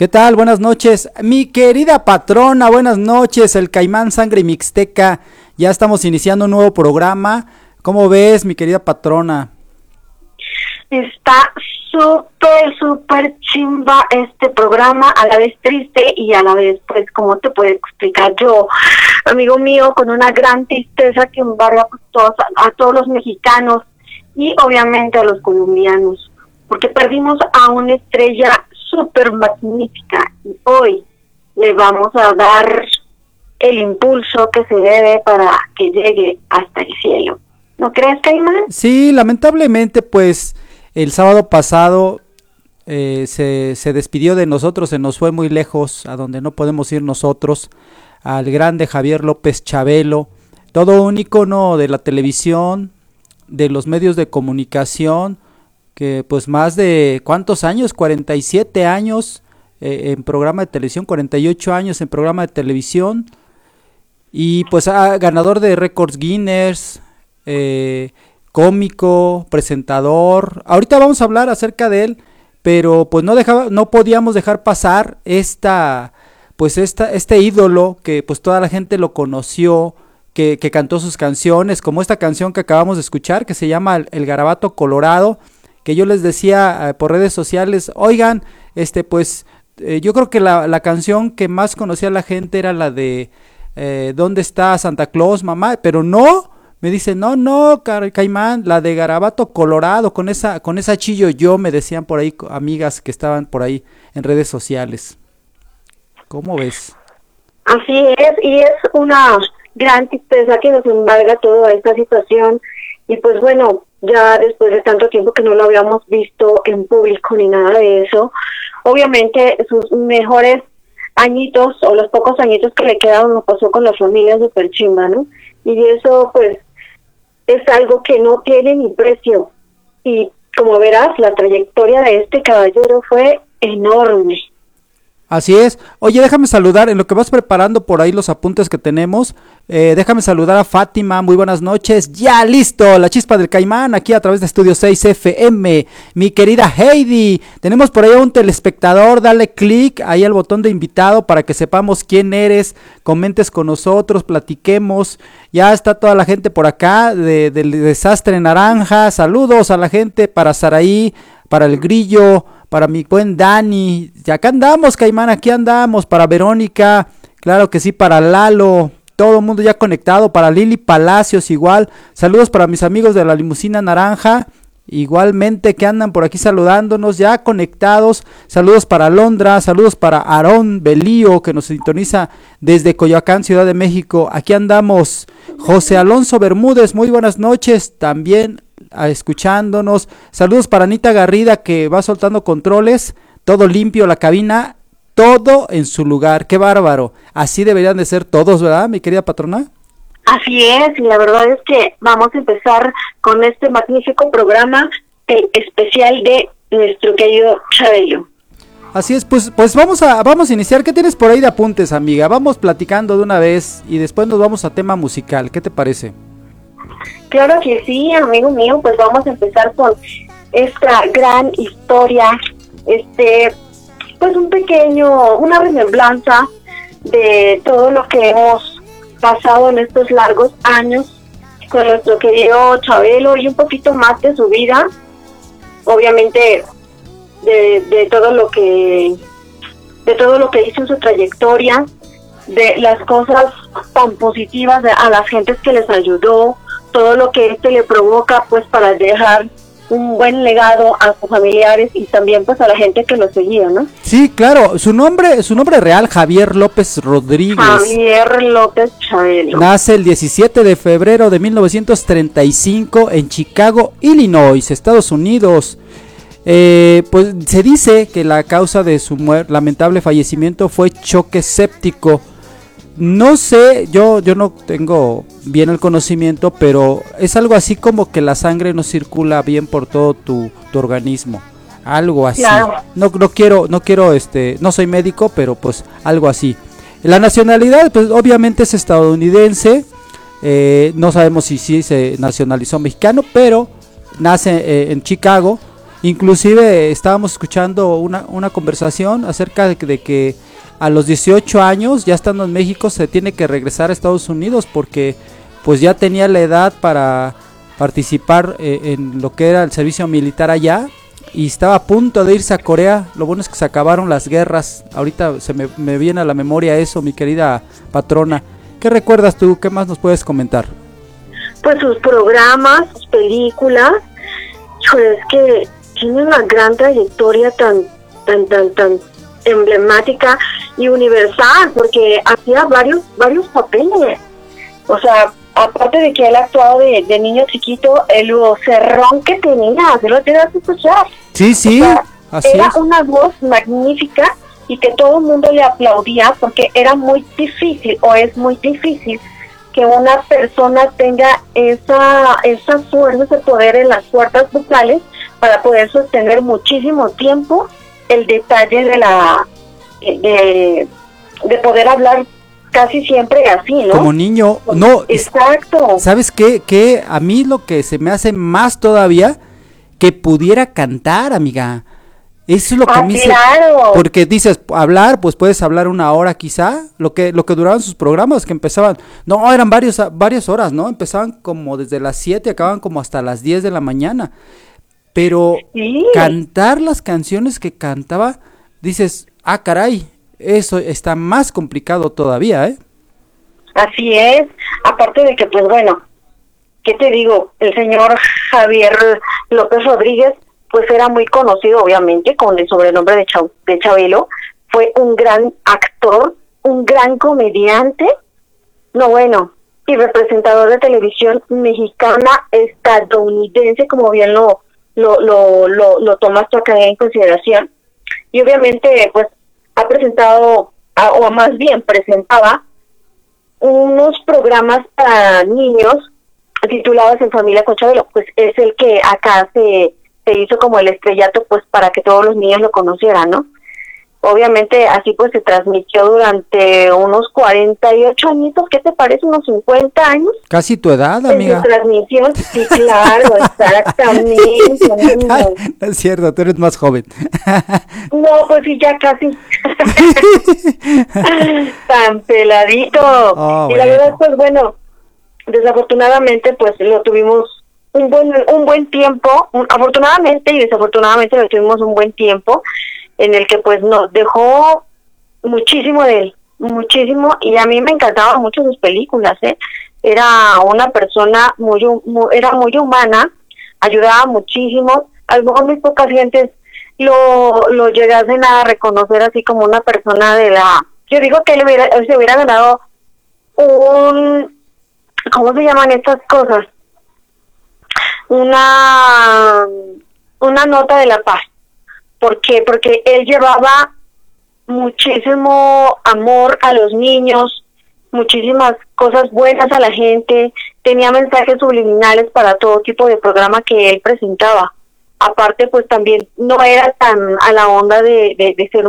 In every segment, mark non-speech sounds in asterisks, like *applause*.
¿Qué tal? Buenas noches. Mi querida patrona, buenas noches. El Caimán Sangre Mixteca. Ya estamos iniciando un nuevo programa. ¿Cómo ves, mi querida patrona? Está súper, súper chimba este programa, a la vez triste y a la vez, pues, ¿cómo te puedo explicar yo, amigo mío, con una gran tristeza que embarga pues, todos, a, a todos los mexicanos y obviamente a los colombianos, porque perdimos a una estrella súper magnífica y hoy le vamos a dar el impulso que se debe para que llegue hasta el cielo. ¿No crees, Caimán? Sí, lamentablemente, pues el sábado pasado eh, se, se despidió de nosotros, se nos fue muy lejos, a donde no podemos ir nosotros, al grande Javier López Chabelo, todo un ícono de la televisión, de los medios de comunicación, que pues más de cuántos años, 47 años eh, en programa de televisión, 48 años en programa de televisión, y pues ah, ganador de récords Guinness, eh, cómico, presentador. Ahorita vamos a hablar acerca de él, pero pues no dejaba, no podíamos dejar pasar esta, pues esta, este ídolo que pues toda la gente lo conoció, que, que cantó sus canciones, como esta canción que acabamos de escuchar, que se llama El, El Garabato Colorado, que yo les decía eh, por redes sociales, oigan, este pues eh, yo creo que la, la canción que más conocía la gente era la de eh, ¿Dónde está Santa Claus, mamá? Pero no, me dice, no, no, Caimán, la de Garabato Colorado, con esa, con esa chillo yo, me decían por ahí amigas que estaban por ahí en redes sociales. ¿Cómo ves? Así es, y es una gran tristeza que nos embarga toda esta situación. Y pues bueno, ya después de tanto tiempo que no lo habíamos visto en público ni nada de eso, obviamente sus mejores añitos o los pocos añitos que le quedaron lo pasó con la familia super chimba, ¿no? Y eso pues es algo que no tiene ni precio. Y como verás, la trayectoria de este caballero fue enorme. Así es. Oye, déjame saludar, en lo que vas preparando por ahí los apuntes que tenemos, eh, déjame saludar a Fátima, muy buenas noches. Ya listo, la chispa del caimán aquí a través de Estudio 6 FM. Mi querida Heidi, tenemos por ahí a un telespectador, dale clic ahí al botón de invitado para que sepamos quién eres, comentes con nosotros, platiquemos. Ya está toda la gente por acá de- del desastre naranja. Saludos a la gente para Saraí, para el grillo para mi buen Dani. Y acá andamos, Caimán, aquí andamos. Para Verónica, claro que sí, para Lalo. Todo el mundo ya conectado. Para Lili Palacios, igual. Saludos para mis amigos de la limusina naranja. Igualmente que andan por aquí saludándonos, ya conectados. Saludos para Londra, saludos para Aarón Belío, que nos sintoniza desde Coyoacán, Ciudad de México. Aquí andamos. José Alonso Bermúdez, muy buenas noches. También escuchándonos. Saludos para Anita Garrida que va soltando controles. Todo limpio, la cabina, todo en su lugar. Qué bárbaro. Así deberían de ser todos, ¿verdad, mi querida patrona? Así es, y la verdad es que vamos a empezar con este magnífico programa especial de nuestro querido Chabello. Así es, pues, pues vamos a, vamos a iniciar. ¿Qué tienes por ahí de apuntes, amiga? Vamos platicando de una vez y después nos vamos a tema musical. ¿Qué te parece? Claro que sí, amigo mío, pues vamos a empezar con esta gran historia, este, pues un pequeño, una remembranza de todo lo que hemos pasado en estos largos años con nuestro querido Chabelo y un poquito más de su vida, obviamente de, de todo lo que de todo lo que hizo en su trayectoria, de las cosas tan positivas de- a las gentes que les ayudó, todo lo que este le provoca pues para dejar un buen legado a sus familiares y también pues a la gente que lo seguía, ¿no? Sí, claro. Su nombre, su nombre real, Javier López Rodríguez. Javier López Chabelo. Nace el 17 de febrero de 1935 en Chicago, Illinois, Estados Unidos. Eh, pues se dice que la causa de su lamentable fallecimiento fue choque séptico. No sé, yo, yo no tengo bien el conocimiento, pero es algo así como que la sangre no circula bien por todo tu, tu organismo. Algo así. Claro. No, no quiero, no quiero, este, no soy médico, pero pues algo así. La nacionalidad, pues obviamente es estadounidense. eh, no sabemos si sí se nacionalizó mexicano, pero nace eh, en Chicago. Inclusive eh, estábamos escuchando una, una conversación acerca de que, de que a los 18 años, ya estando en México, se tiene que regresar a Estados Unidos porque pues ya tenía la edad para participar eh, en lo que era el servicio militar allá y estaba a punto de irse a Corea. Lo bueno es que se acabaron las guerras. Ahorita se me, me viene a la memoria eso, mi querida patrona. ¿Qué recuerdas tú? ¿Qué más nos puedes comentar? Pues sus programas, sus películas, híjole, es que tiene una gran trayectoria tan, tan, tan, tan emblemática y universal, porque hacía varios, varios papeles. O sea, aparte de que él actuado de, de niño chiquito, el vocerrón que tenía, se lo tienes que escuchar. Sí, sí, O sea, así era es. una voz magnífica y que todo el mundo le aplaudía porque era muy difícil o es muy difícil que una persona tenga esa, esa fuerza, ese poder en las cuerdas vocales para poder sostener muchísimo tiempo el detalle de la de, de poder hablar casi siempre así, ¿no? Como niño, no, Exacto. ¿sabes qué? Que a mí lo que se me hace más todavía que pudiera cantar, amiga. Eso es lo que a Ah, mí se- claro. Porque dices, hablar, pues puedes hablar una hora quizá, lo que lo que duraban sus programas, que empezaban, no, eran varios, varias horas, ¿no? Empezaban como desde las 7, acababan como hasta las 10 de la mañana. Pero Sí. cantar las canciones que cantaba, dices, ah, caray, eso está más complicado todavía, ¿eh? Así es, aparte de que, pues bueno, ¿qué te digo? El señor Javier López Rodríguez, pues era muy conocido, obviamente, con el sobrenombre de, Chabelo. Fue un gran actor, un gran comediante, no bueno, y representador de televisión mexicana estadounidense, como bien lo, lo, lo, lo, lo tomas tú acá en consideración. Y obviamente, pues, ha presentado, o más bien presentaba, unos programas para niños titulados En Familia con Chabelo, pues es el que acá se, se hizo como el estrellato, pues para que todos los niños lo conocieran, ¿no? Obviamente así pues se transmitió durante unos 48 añitos, ¿qué te parece? Unos 50 años Casi tu edad, en amiga. transmisión. Sí, claro, exactamente. *laughs* Ay, no es cierto, tú eres más joven. *laughs* No, pues sí, ya casi. *laughs* Tan peladito. Oh, y la bueno. verdad, pues bueno, desafortunadamente, pues lo tuvimos un buen un buen tiempo. un- afortunadamente y desafortunadamente lo tuvimos un buen tiempo en el que pues nos dejó muchísimo de él, muchísimo. Y a mí me encantaban mucho sus películas, ¿eh? Era una persona muy, hu- mu- era muy humana, ayudaba muchísimo. A lo mejor muy pocas gentes lo, lo llegasen a reconocer así como una persona de la... Yo digo que él hubiera, se hubiera ganado un... ¿Cómo se llaman estas cosas? Una... Una nota de la paz. ¿Por qué? Porque él llevaba muchísimo amor a los niños, muchísimas cosas buenas a la gente, tenía mensajes subliminales para todo tipo de programa que él presentaba. Aparte, pues también no era tan a la onda de, de, de ser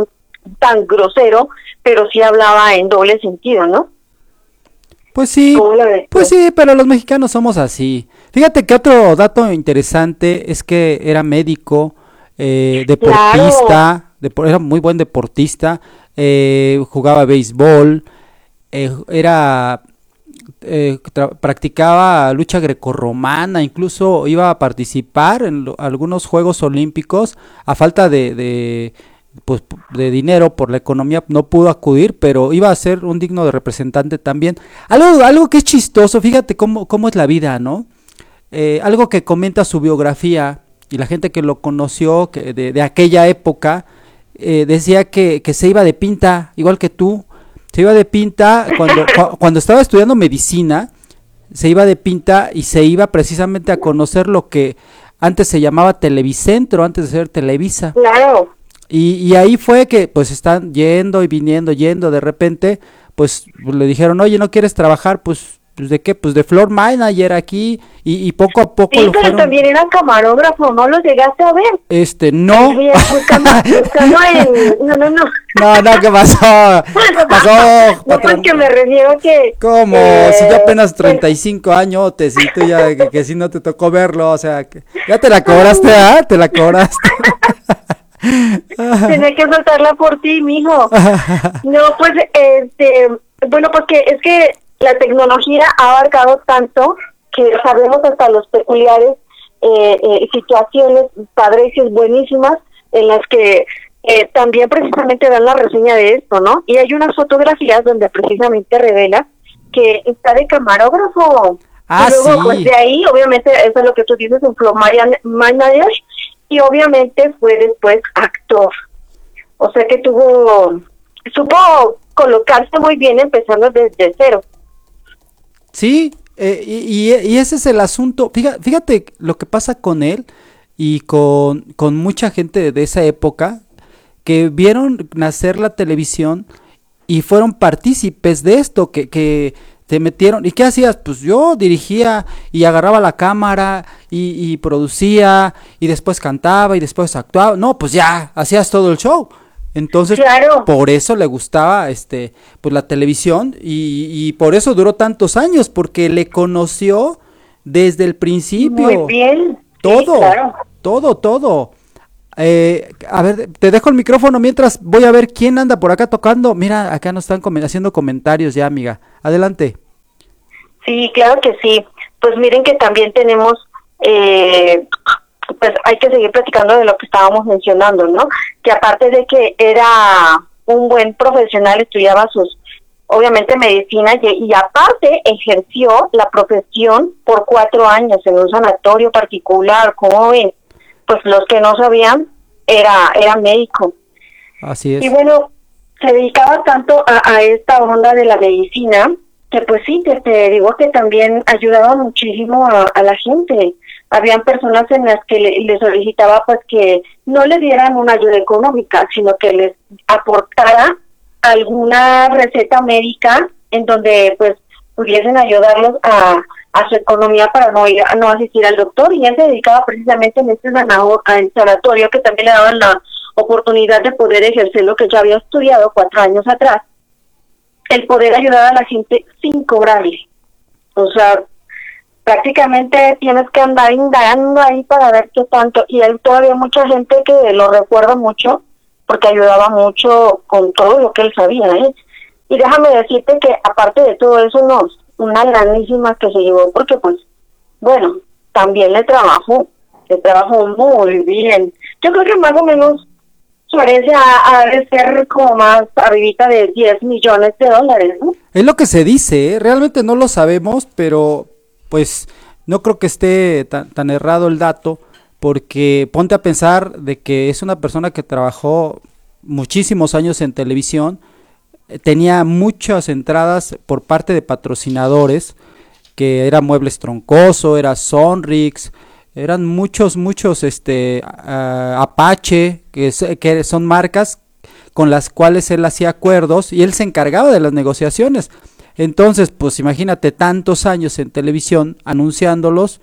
tan grosero, pero sí hablaba en doble sentido, ¿no? Pues sí, pues sí, pero los mexicanos somos así. Fíjate que otro dato interesante es que era médico, eh, deportista, depo- era muy buen deportista, eh, jugaba béisbol, eh, era eh, practicaba lucha grecorromana, incluso iba a participar en algunos Juegos Olímpicos a falta de, de, pues, de dinero por la economía no pudo acudir, pero iba a ser un digno de representante también. Algo, algo que es chistoso, fíjate cómo, cómo es la vida, ¿no? Eh, algo que comenta su biografía y la gente que lo conoció que de, de aquella época eh, decía que, que se iba de pinta, igual que tú, se iba de pinta cuando, *laughs* cua- cuando estaba estudiando medicina, se iba de pinta y se iba precisamente a conocer lo que antes se llamaba Televicentro, antes de ser Televisa. Claro. Y, y ahí fue que pues están yendo y viniendo, yendo, de repente pues le dijeron, oye, ¿no quieres trabajar? Pues, pues ¿de qué? Pues de floor manager aquí y, y poco a poco Sí, lo pero fueron... también era camarógrafo, ¿no lo llegaste a ver? Este, no. Buscando, *laughs* buscando en... No, no, no. No, no, ¿qué pasó? ¿Qué pasó, *laughs* No, pues patrón? que me refiero que... ¿Cómo? eh, si yo apenas 35 años, te, si tú ya, que, que si no te tocó verlo, o sea, que ya te la cobraste, ¿ah? Te la cobraste. Tenía que soltarla por ti, mijo. *laughs* No, pues, este, bueno, pues que es que la tecnología ha abarcado tanto que sabemos hasta los peculiares eh, eh, situaciones padres y buenísimas en las que eh, también precisamente dan la reseña de esto, ¿no? Y hay unas fotografías donde precisamente revela que está de camarógrafo. Ah, y luego, sí. pues de ahí, obviamente, eso es lo que tú dices, un flow manager, y obviamente fue después actor. O sea que tuvo, supo colocarse muy bien empezando desde cero. Sí, eh, y, y- ese es el asunto. Fíjate, fíjate lo que pasa con él y con, mucha gente de esa época que vieron nacer la televisión y fueron partícipes de esto, que, que te metieron. ¿Y qué hacías? Pues yo dirigía y agarraba la cámara y producía y después cantaba y después actuaba. No, pues ya, hacías todo el show. Entonces, Claro. por eso le gustaba este pues la televisión y, y por eso duró tantos años, porque le conoció desde el principio. Muy bien. Sí, Todo, claro. todo, todo. Eh, a ver, te dejo el micrófono mientras voy a ver quién anda por acá tocando. Mira, acá nos están haciendo comentarios ya, amiga. Adelante. Sí, claro que sí. Pues miren que también tenemos, eh, pues hay que seguir platicando de lo que estábamos mencionando, ¿no? que aparte de que era un buen profesional, estudiaba sus, obviamente medicina y, y aparte ejerció la profesión por cuatro años en un sanatorio particular, como ven, pues los que no sabían, era, era médico. Así es. Y bueno, se dedicaba tanto a, a esta onda de la medicina que pues sí, te, te digo que también ayudaba muchísimo a, a la gente. Habían personas en las que le, le solicitaba pues que no le dieran una ayuda económica, sino que les aportara alguna receta médica en donde pues pudiesen ayudarlos a, su economía para no ir a no asistir al doctor y él se dedicaba precisamente en este sanatorio que también le daban la oportunidad de poder ejercer lo que ya había estudiado cuatro años atrás el poder ayudar a la gente sin cobrarle. O sea, prácticamente tienes que andar indagando ahí para ver qué tanto. Y hay todavía mucha gente que lo recuerda mucho porque ayudaba mucho con todo lo que él sabía. ¿eh? Y déjame decirte que aparte de todo eso, no, una grandísima que se llevó porque pues, bueno, también le trabajó, le trabajó muy bien. Yo creo que más o menos su herencia ha, de ser como más arribita de 10 millones de dólares. Es lo que se dice, ¿eh? realmente no lo sabemos, pero pues no creo que esté tan, tan errado el dato, porque ponte a pensar de que es una persona que trabajó muchísimos años en televisión, tenía muchas entradas por parte de patrocinadores, que era Muebles Troncoso, era Sonrix, eran muchos, muchos, este, Apache, que, que son marcas con las cuales él hacía acuerdos y él se encargaba de las negociaciones. Entonces, pues imagínate tantos años en televisión anunciándolos,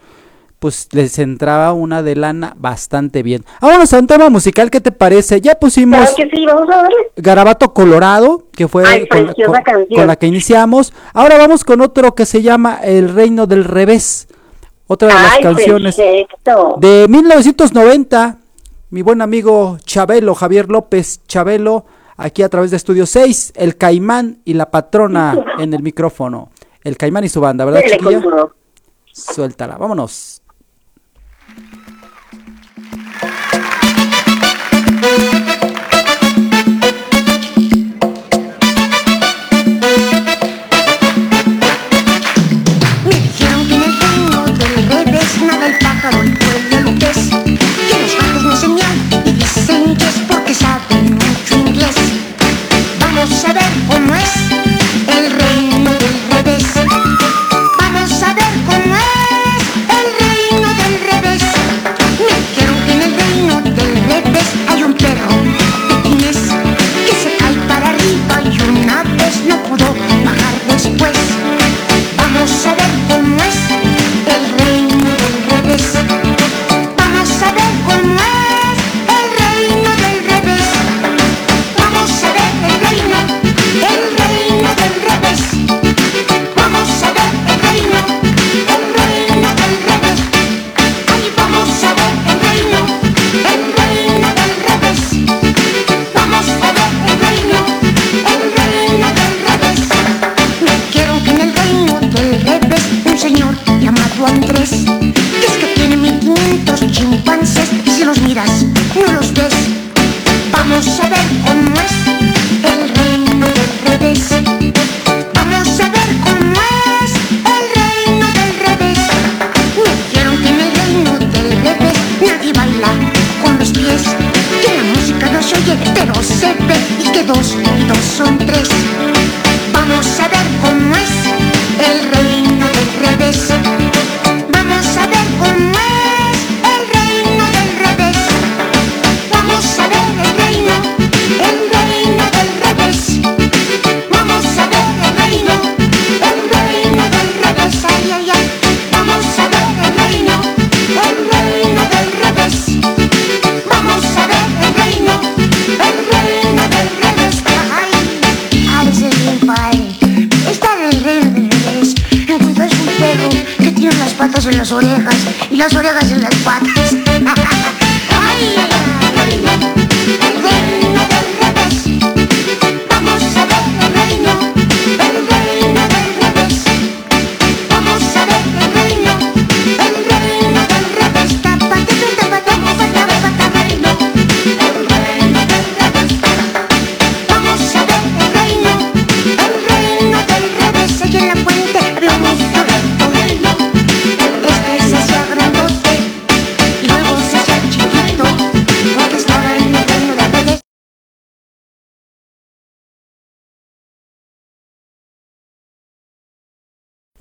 pues les entraba una de lana bastante bien. Vámonos a un tema musical, ¿qué te parece? Ya pusimos Claro que sí, vamos a ver. Garabato Colorado, que fue Ay, con, preciosa con- con la que iniciamos. Ahora vamos con otro que se llama El Reino del Revés, otra de las canciones perfecto. de 1990. Mi buen amigo Chabelo, Javier López Chabelo, aquí a través de Estudio 6, El Caimán y la patrona *laughs* en el micrófono. El Caimán y su banda, ¿verdad, Dele chiquilla? Suéltala, vámonos. Me dijeron que en Vamos a ver cómo es el reino del revés. Vamos a ver cómo es el reino del revés. Me dijeron que en el reino del revés hay un perro pequinés que se cae para arriba y una vez no pudo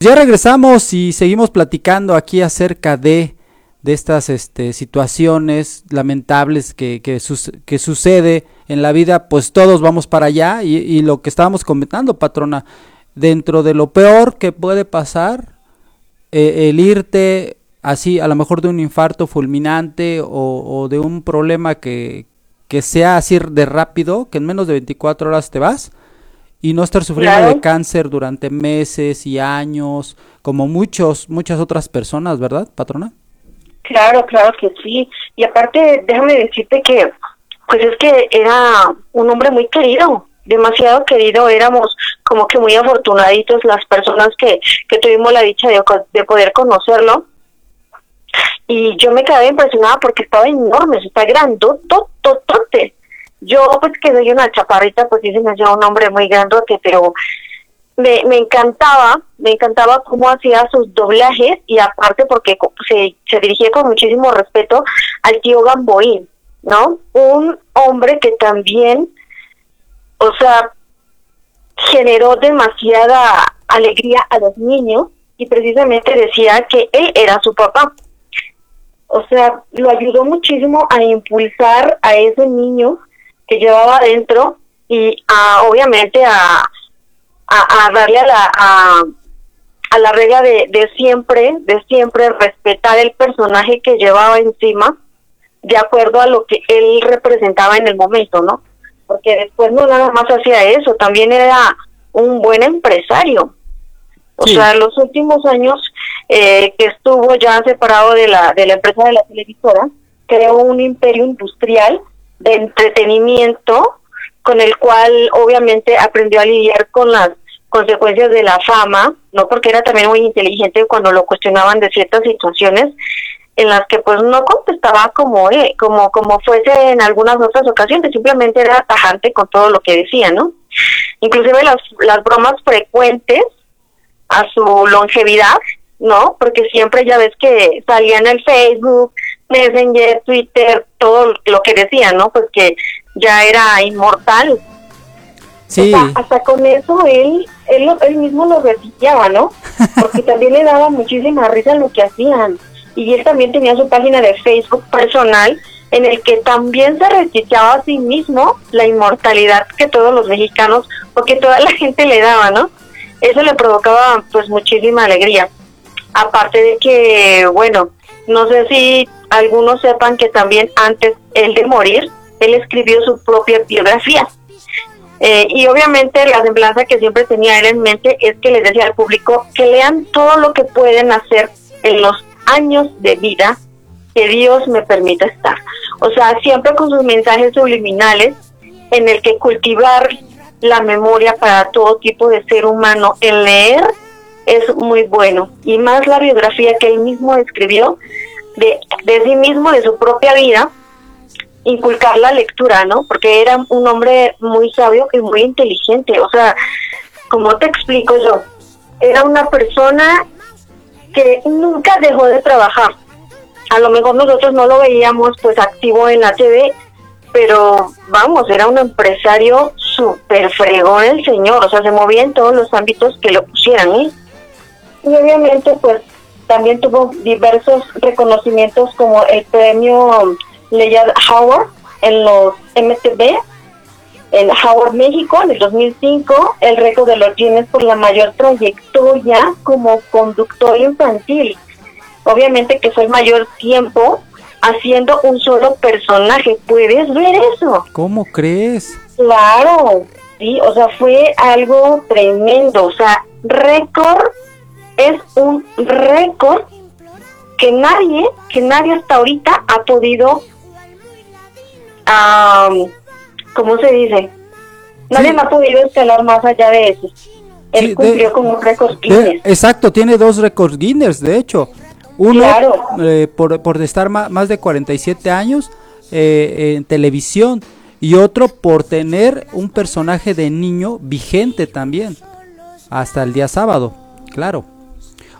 Ya regresamos y seguimos platicando aquí acerca de, de estas este, situaciones lamentables que, que, sucede en la vida, pues todos vamos para allá y, y lo que estábamos comentando, patrona, dentro de lo peor que puede pasar, eh, el irte así, a lo mejor de un infarto fulminante o, o de un problema que, que sea así de rápido, que en menos de 24 horas te vas y no estar sufriendo Claro. de cáncer durante meses y años, como muchos, muchas otras personas, ¿verdad, patrona? Claro, claro que sí. Y aparte, déjame decirte que, pues es que era un hombre muy querido, demasiado querido. Éramos como que muy afortunaditos las personas que, que tuvimos la dicha de, de poder conocerlo. Y yo me quedé impresionada porque estaba enorme, está grandotototote. Yo, pues que soy una chaparrita, pues me hacía un hombre muy grandote, pero me, me encantaba, me encantaba cómo hacía sus doblajes y aparte porque se, se dirigía con muchísimo respeto al tío Gamboín, ¿no? Un hombre que también, o sea, generó demasiada alegría a los niños y precisamente decía que él era su papá. O sea, lo ayudó muchísimo a impulsar a ese niño que llevaba adentro y a, obviamente a, a, a darle a la, a, a la regla de, de siempre, de siempre respetar el personaje que llevaba encima de acuerdo a lo que él representaba en el momento, ¿no? Porque después no nada más hacía eso, también era un buen empresario. O Sí. sea, los últimos años eh, que estuvo ya separado de la, de la empresa de la televisora, creó un imperio industrial de entretenimiento con el cual obviamente aprendió a lidiar con las consecuencias de la fama, no porque era también muy inteligente cuando lo cuestionaban de ciertas situaciones en las que pues no contestaba como eh, como como fuese en algunas otras ocasiones, simplemente era tajante con todo lo que decía, ¿no? Inclusive las las bromas frecuentes a su longevidad, ¿no? Porque siempre ya ves que salía en el Facebook, Messenger, Twitter, todo lo que decía, ¿no? Pues que ya era inmortal. Sí, O sea, hasta con eso él, él, él mismo lo repitiaba, ¿no? *laughs* Porque también le daba muchísima risa lo que hacían. Y él también tenía su página de Facebook personal en el que también se recitaba a sí mismo la inmortalidad que todos los mexicanos, porque toda la *laughs* gente le daba, ¿no? Eso le provocaba pues muchísima alegría. Aparte de que, bueno, no sé si algunos sepan que también antes él de morir, él escribió su propia biografía. Eh, y obviamente la semblanza que siempre tenía él en mente es que les decía al público que lean todo lo que pueden hacer en los años de vida que Dios me permita estar. O sea, siempre con sus mensajes subliminales en el que cultivar la memoria para todo tipo de ser humano, el leer es muy bueno. Y más la biografía que él mismo escribió de, de sí mismo, de su propia vida, inculcar la lectura, ¿no? Porque era un hombre muy sabio y muy inteligente. O sea, como te explico yo, era una persona que nunca dejó de trabajar. A lo mejor nosotros no lo veíamos pues activo en la TV, pero vamos, era un empresario súper fregón el señor, o sea, se movía en todos los ámbitos que lo pusieran, ¿eh? Y obviamente pues también tuvo diversos reconocimientos como el premio Leia Howard en los MTV, en Howard México en el 2005, el récord de los Guinness por la mayor trayectoria como conductor infantil. Obviamente que fue el mayor tiempo haciendo un solo personaje. ¿Puedes ver eso? ¿cómo crees? Claro, sí, o sea, fue algo tremendo, o sea, récord es un récord que nadie, que nadie hasta ahorita ha podido, am, ¿cómo se dice? Nadie Sí. ha podido escalar más allá de eso. Él Sí, de- cumplió con un récord Guinness. exacto, tiene dos récords Guinness, de hecho. Uno Claro. eh, por, por estar ma- más de 47 años eh, en televisión y otro por tener un personaje de niño vigente también. Hasta el día sábado, claro.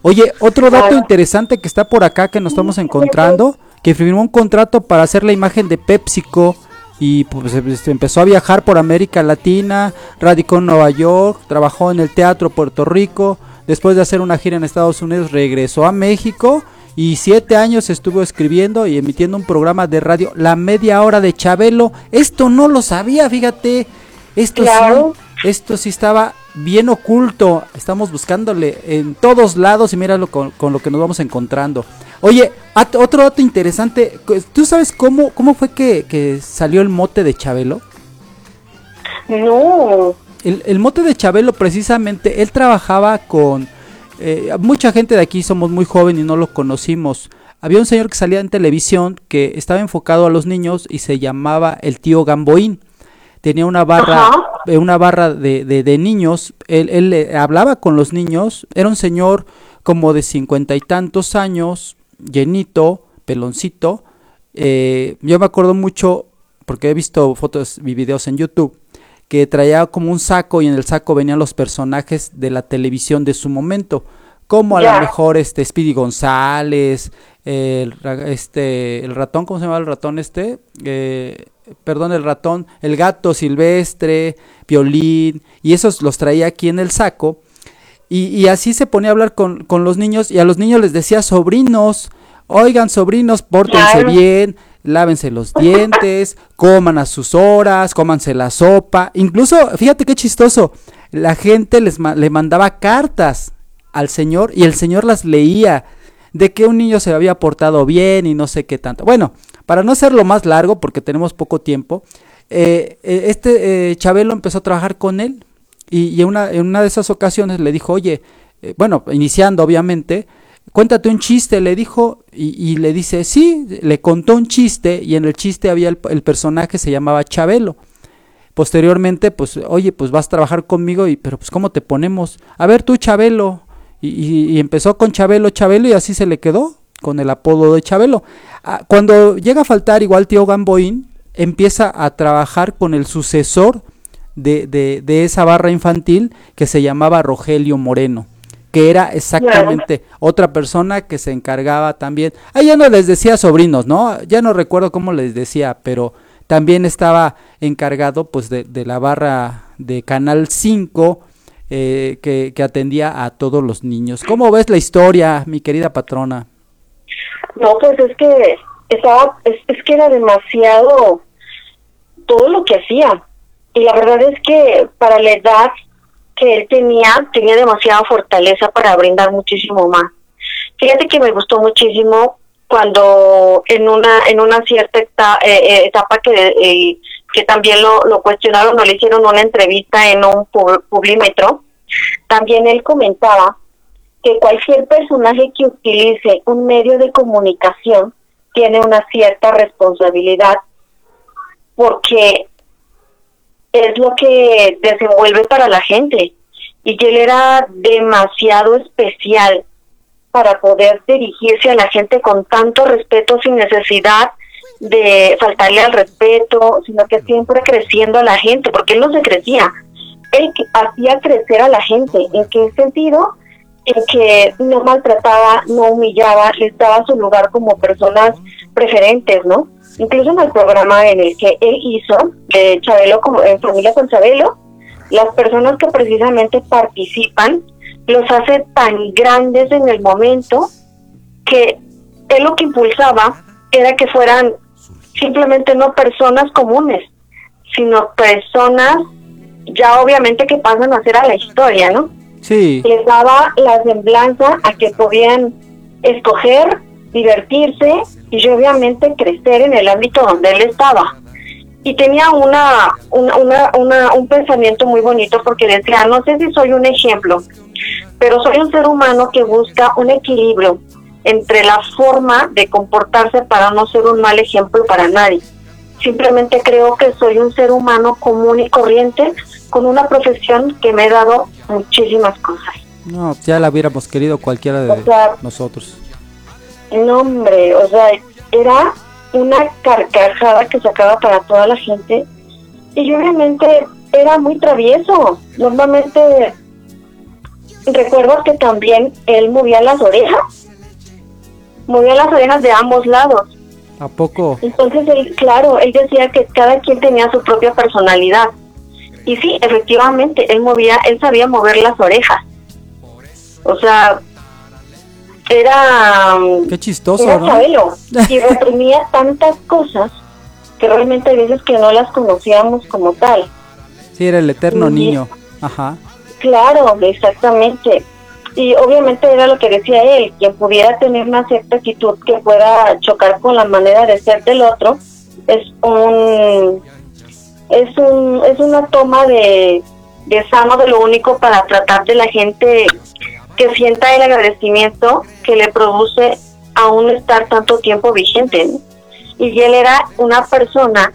Oye, otro dato interesante que está por acá que nos estamos encontrando, que firmó un contrato para hacer la imagen de PepsiCo y pues este, empezó a viajar por América Latina, radicó en Nueva York, trabajó en el Teatro Puerto Rico, después de hacer una gira en Estados Unidos, regresó a México y siete años estuvo escribiendo y emitiendo un programa de radio, La Media Hora de Chabelo. Esto no lo sabía, fíjate. Esto Claro. sí, esto sí estaba bien oculto. Estamos buscándole en todos lados y míralo con, con lo que nos vamos encontrando. Oye, otro dato interesante. ¿Tú sabes cómo, cómo fue que, que salió el mote de Chabelo? No. El, el mote de Chabelo precisamente, él trabajaba con... eh, mucha gente de aquí somos muy joven y no lo conocimos. Había un señor que salía en televisión que estaba enfocado a los niños y se llamaba el tío Gamboín. Tenía una barra, Ajá. Eh, una barra de, de- de niños. Él, él, hablaba con los niños. Era un señor como de cincuenta y tantos años, llenito, peloncito. Eh, yo me acuerdo mucho, porque he visto fotos y videos en YouTube, que traía como un saco y en el saco venían los personajes de la televisión de su momento, como a lo mejor este Speedy González, el, este, el ratón, ¿cómo se llama el ratón este? Eh, perdón, el ratón, el gato silvestre, violín, y esos los traía aquí en el saco. Y, y así se ponía a hablar con, con los niños y a los niños les decía sobrinos, oigan sobrinos, pórtense Claro. bien, lávense los *laughs* dientes, coman a sus horas, cómanse la sopa. Incluso, fíjate qué chistoso, la gente les ma- le mandaba cartas al señor y el señor las leía de que un niño se había portado bien y no sé qué tanto. Bueno, para no hacerlo más largo, porque tenemos poco tiempo, eh, eh, este eh, Chabelo empezó a trabajar con él y, una, en una de esas ocasiones le dijo, oye, bueno, iniciando obviamente, cuéntate un chiste, le dijo, y, y le dice, sí, le contó un chiste y en el chiste había el, el personaje se llamaba Chabelo. Posteriormente, pues, oye, pues vas a trabajar conmigo, y, pero pues, ¿cómo te ponemos? A ver tú, Chabelo. Y, empezó con Chabelo, Chabelo, y así se le quedó, con el apodo de Chabelo. Ah, cuando llega a faltar igual tío Gamboín, empieza a trabajar con el sucesor de, de, de esa barra infantil que se llamaba Rogelio Moreno, que era exactamente otra persona que se encargaba también. Ah, ya no les decía sobrinos, ¿no? Ya no recuerdo cómo les decía, pero también estaba encargado pues de, de la barra de Canal 5 eh, que, que atendía a todos los niños. ¿Cómo ves la historia, mi querida patrona? No, pues es que estaba, es, que era demasiado todo lo que hacía. Y la verdad es que para la edad que él tenía, tenía demasiada fortaleza para brindar muchísimo más. Fíjate que me gustó muchísimo cuando en una en una cierta eta- eh, eh, etapa que eh, que también lo, cuestionaron o le hicieron una entrevista en un pub- publímetro, también él comentaba que cualquier personaje que utilice un medio de comunicación tiene una cierta responsabilidad porque es lo que desenvuelve para la gente. Y él era demasiado especial para poder dirigirse a la gente con tanto respeto sin necesidad de faltarle al respeto, sino que siempre creciendo a la gente, porque él no se crecía, él hacía crecer a la gente. ¿En qué sentido? En que no maltrataba, no humillaba, les daba su lugar como personas preferentes, ¿no? Incluso en el programa en el que él hizo, de Chabelo, como en Familia con Chabelo, las personas que precisamente participan los hace tan grandes en el momento que él lo que impulsaba era que fueran simplemente no personas comunes, sino personas ya obviamente que pasan a ser a la historia, ¿no? Sí, Les daba la semblanza a que podían escoger, divertirse y obviamente crecer en el ámbito donde él estaba. Y tenía una, una, una, una- un pensamiento muy bonito porque decía, no sé si soy un ejemplo, pero soy un ser humano que busca un equilibrio entre la forma de comportarse para no ser un mal ejemplo para nadie. Simplemente creo que soy un ser humano común y corriente con una profesión que me ha dado muchísimas cosas. no, ya la hubiéramos querido cualquiera de O sea, nosotros. No, hombre, o sea, era una carcajada que sacaba para toda la gente y obviamente era muy travieso. Normalmente recuerdo que también él movía las orejas, movía las orejas de ambos lados. ¿A poco? Entonces, él, claro, él decía que cada quien tenía su propia personalidad. Y sí, efectivamente, él movía, él sabía mover las orejas. O sea, era... Qué chistoso, era ¿no? *laughs* Y reprimía tantas cosas que realmente hay veces que no las conocíamos como tal. Sí, era el eterno niño. Ajá. Claro, exactamente. Y obviamente era lo que decía él, quien pudiera tener una cierta actitud que pueda chocar con la manera de ser del otro, es un es un es una toma de, de sano de lo único para tratar de la gente que sienta el agradecimiento que le produce aún estar tanto tiempo vigente. Y él era una persona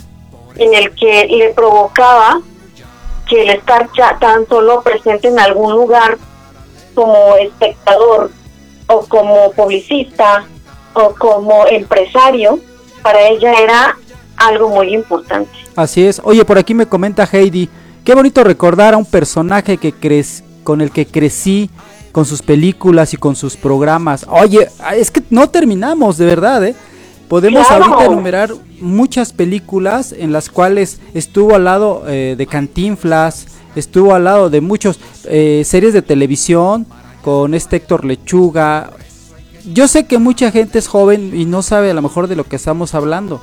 en el que le provocaba que el estar ya tan solo presente en algún lugar como espectador o como publicista o como empresario, para ella era algo muy importante. Así es. Oye, por aquí me comenta Heidi. Qué bonito recordar a un personaje que crees, con el que crecí, con sus películas y con sus programas. Oye, es que no terminamos, de verdad, ¿eh? Podemos Claro. ahorita enumerar muchas películas en las cuales estuvo al lado eh, de Cantinflas, estuvo al lado de muchos eh, series de televisión con este Héctor Lechuga. Yo sé que mucha gente es joven y no sabe a lo mejor de lo que estamos hablando,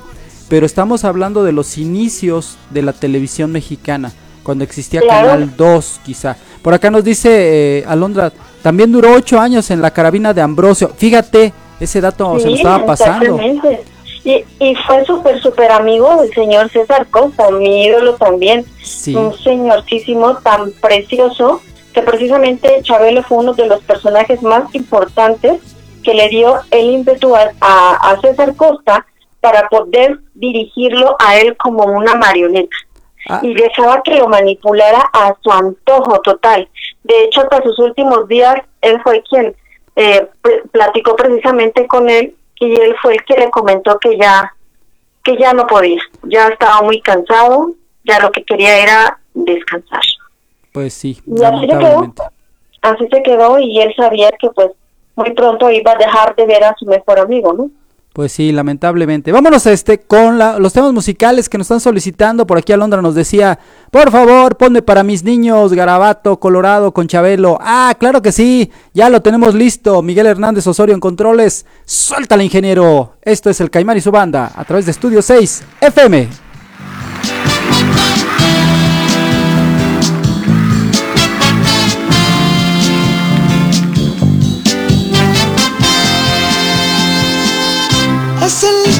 pero estamos hablando de los inicios de la televisión mexicana, cuando existía. Canal 2 quizá. Por acá nos dice eh, Alondra, también duró ocho años en la carabina de Ambrosio. Fíjate, ese dato se me estaba pasando. Y, y fue súper, súper amigo del señor César Costa, mi ídolo también. Sí. Un señorcísimo tan precioso que precisamente Chabelo fue uno de los personajes más importantes que le dio el ímpetu a, a- a César Costa para poder dirigirlo a él como una marioneta Ah, y dejaba que lo manipulara a su antojo total. De hecho, hasta sus últimos días, él fue quien eh, pl- platicó precisamente con él y él fue el que le comentó que ya que ya no podía, ya estaba muy cansado, ya lo que quería era descansar. pues sí, Y así se quedó, así se quedó y él sabía que pues muy pronto iba a dejar de ver a su mejor amigo, ¿no? Pues sí, lamentablemente. Vámonos a este con la- los temas musicales que nos están solicitando. Por aquí Alondra nos decía, por favor, ponme para mis niños Garabato, Colorado, con Chabelo. Ah, claro que sí, ya lo tenemos listo. Miguel Hernández Osorio en controles. Suéltale, ingeniero. Esto es el Caimán y su banda a través de Estudio 6 FM. Es el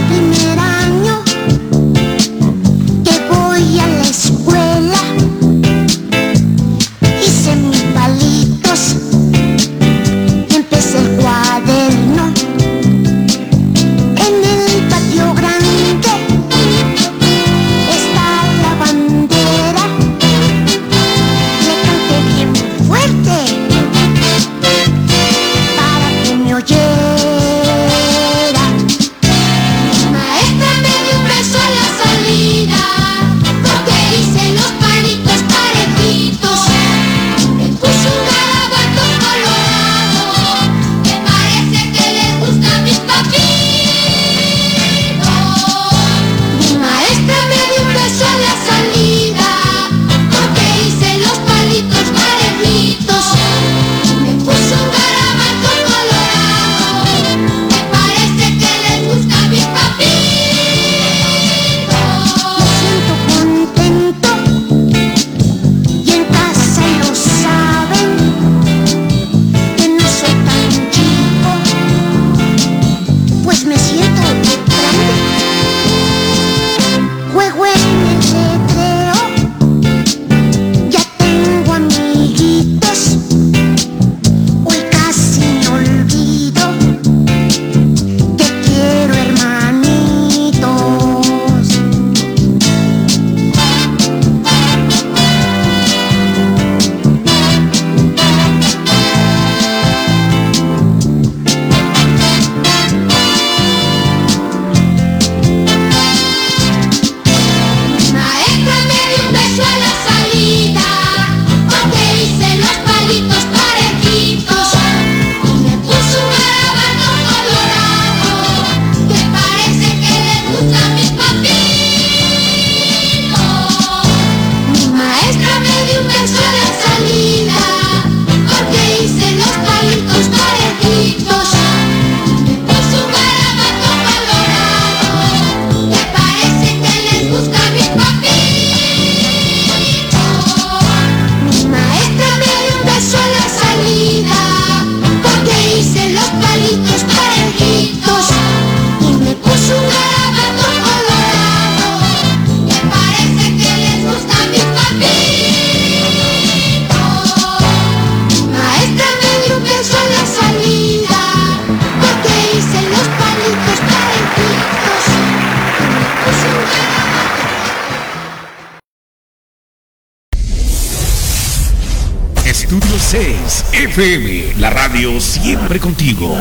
radio siempre contigo.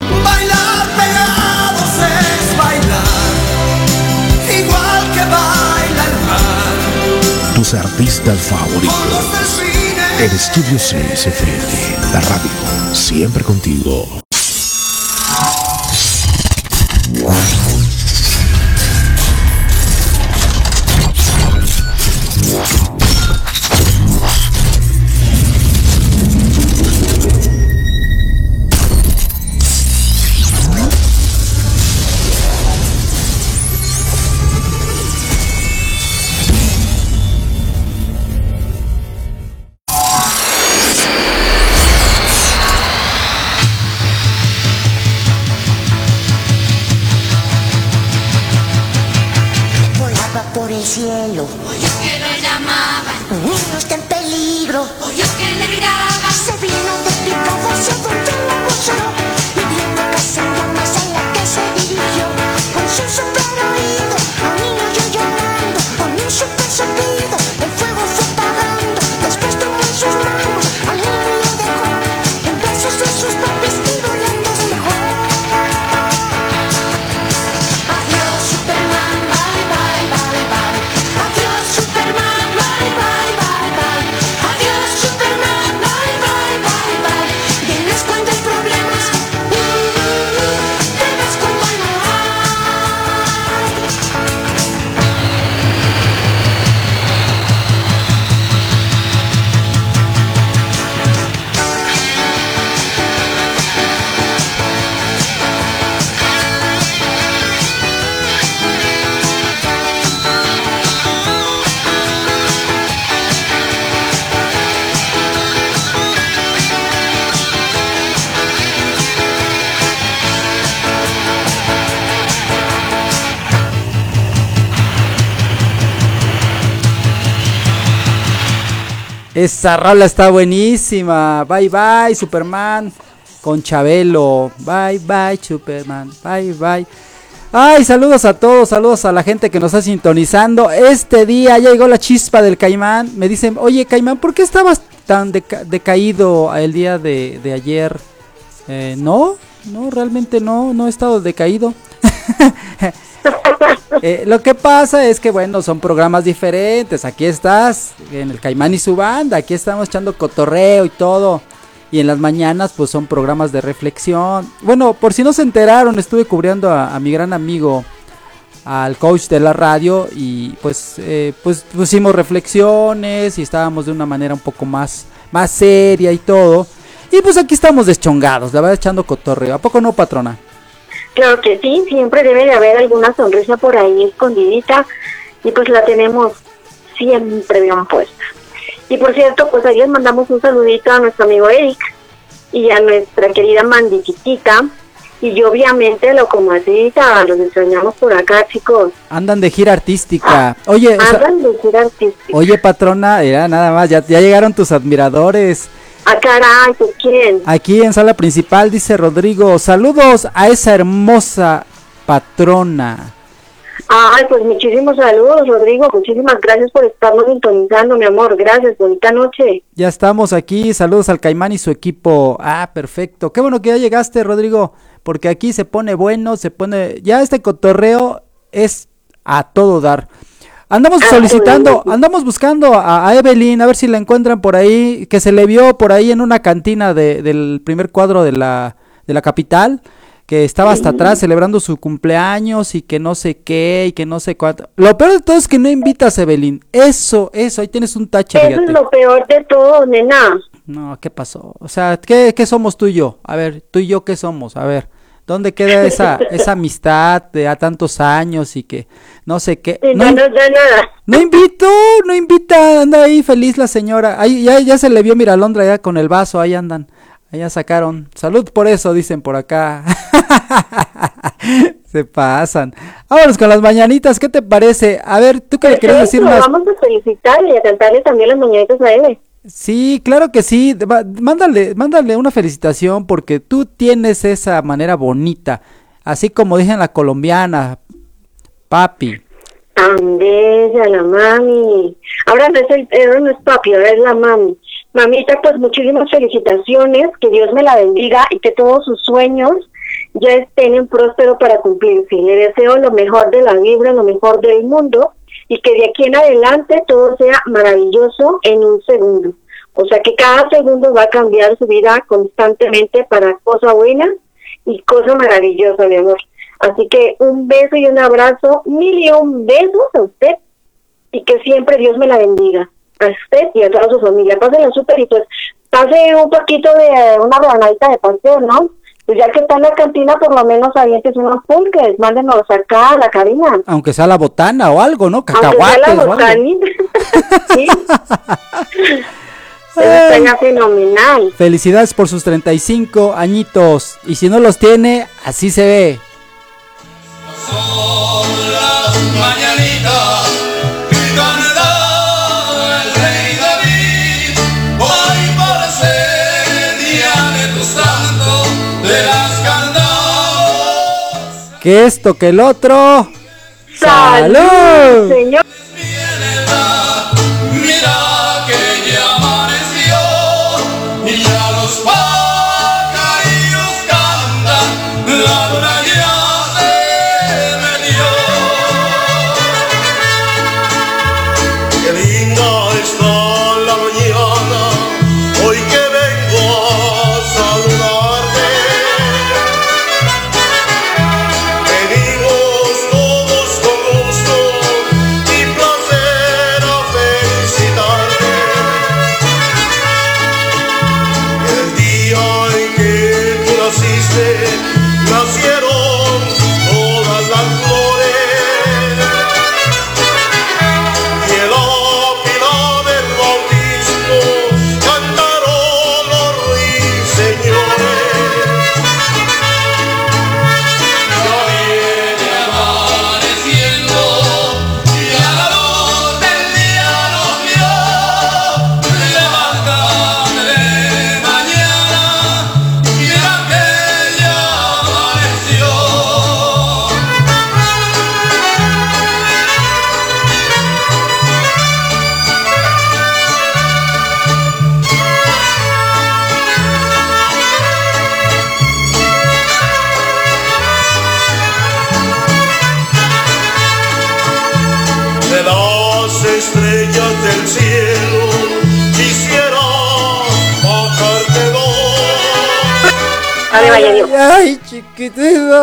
Bailar pegados es bailar, igual que baila el mar. Tus artistas favoritos. El Estudio 6 FM, la radio siempre contigo. Esa rola está buenísima. Bye bye, Superman. Con Chabelo. Bye bye, Superman. Bye bye. Ay, saludos a todos, saludos a la gente que nos está sintonizando. Este día ya llegó la chispa del Caimán. Me dicen, oye Caimán, ¿por qué estabas tan deca- decaído el día de, de ayer? Eh, no, no, realmente no, no he estado decaído. *laughs* *laughs* Eh, lo que pasa es que, bueno, son programas diferentes. Aquí estás, en el Caimán y su banda. Aquí estamos echando cotorreo y todo. Y en las mañanas, pues son programas de reflexión. Bueno, por si no se enteraron, estuve cubriendo a, mi gran amigo, al coach de la radio. Y pues, eh, pues pusimos reflexiones y estábamos de una manera un poco más, más seria y todo. Y pues aquí estamos deschongados, la verdad, echando cotorreo. ¿A poco no, patrona? Claro que sí, siempre debe de haber alguna sonrisa por ahí escondidita y pues la tenemos siempre bien puesta. Y por cierto, pues ahí les mandamos un saludito a nuestro amigo Eric y a nuestra querida Mandy Chiquita y obviamente a la comadrita, los extrañamos por acá chicos. Andan de gira artística. Oye, o sea, Andan de gira artística. Oye, patrona, era nada más, ya, ya llegaron tus admiradores. Ah, caray, ¿pues quién? Aquí en sala principal dice Rodrigo, saludos a esa hermosa patrona. Ay, pues muchísimos saludos, Rodrigo. Muchísimas gracias por estarnos sintonizando, mi amor. Gracias, bonita noche. Ya estamos aquí, saludos al Caimán y su equipo. Ah, perfecto. Qué bueno que ya llegaste, Rodrigo, porque aquí se pone bueno, se pone... Ya este cotorreo es a todo dar. Andamos Ah, solicitando, andamos buscando a, a Evelyn, a ver si la encuentran por ahí, que se le vio por ahí en una cantina de- del primer cuadro de la, de la capital, que estaba hasta atrás celebrando su cumpleaños y que no sé qué y que no sé cuánto. Lo peor de todo es que no invitas a Evelyn. Eso, eso, ahí tienes un tache, Eso es lo peor de todo, nena. No, ¿qué pasó? O sea, ¿qué, qué somos tú y yo? A ver, tú y yo, ¿qué somos? A ver, ¿dónde queda *laughs* esa, esa amistad de a tantos años y que no sé qué? No, nada. invito, no invita, anda ahí feliz la señora. Ahí ya, ya se le vio Miralondra ya con el vaso, ahí andan. Allá sacaron. Salud por eso, dicen por acá. *laughs* se pasan. Vámonos con las mañanitas, ¿qué te parece? A ver, tú que le querías decir unas... Vamos a felicitarle y a cantarle también las mañanitas a él. Sí, claro que sí. Mándale, mándale una felicitación porque tú tienes esa manera bonita. Así como dicen la colombiana, papi. Tan bella la mami. Ahora no es, el, ahora no es papi, ahora es la mami. Mamita, pues muchísimas felicitaciones, que Dios me la bendiga y que todos sus sueños ya estén en próspero para cumplirse. Le deseo lo mejor de la vibra, lo mejor del mundo y que de aquí en adelante todo sea maravilloso en un segundo. O sea que cada segundo va a cambiar su vida constantemente para cosa buena y cosa maravillosa, mi amor. Así que un beso y un abrazo, mil y un besos a usted y que siempre Dios me la bendiga. A usted y a toda su familia. Pásenla súper y pues pase un poquito de una rebanadita de pastel, ¿no? Pues ya que está en la cantina, por lo menos avientes unos pulques, mándenos acá a la cabina. Aunque sea la botana o algo, ¿no? Aunque sea Cacahuates la botanita. *laughs* sí. Estaría fenomenal. Felicidades por sus 35 añitos. Y si no los tiene, así se ve. Son las Que esto, que el otro. ¡Salud, señor!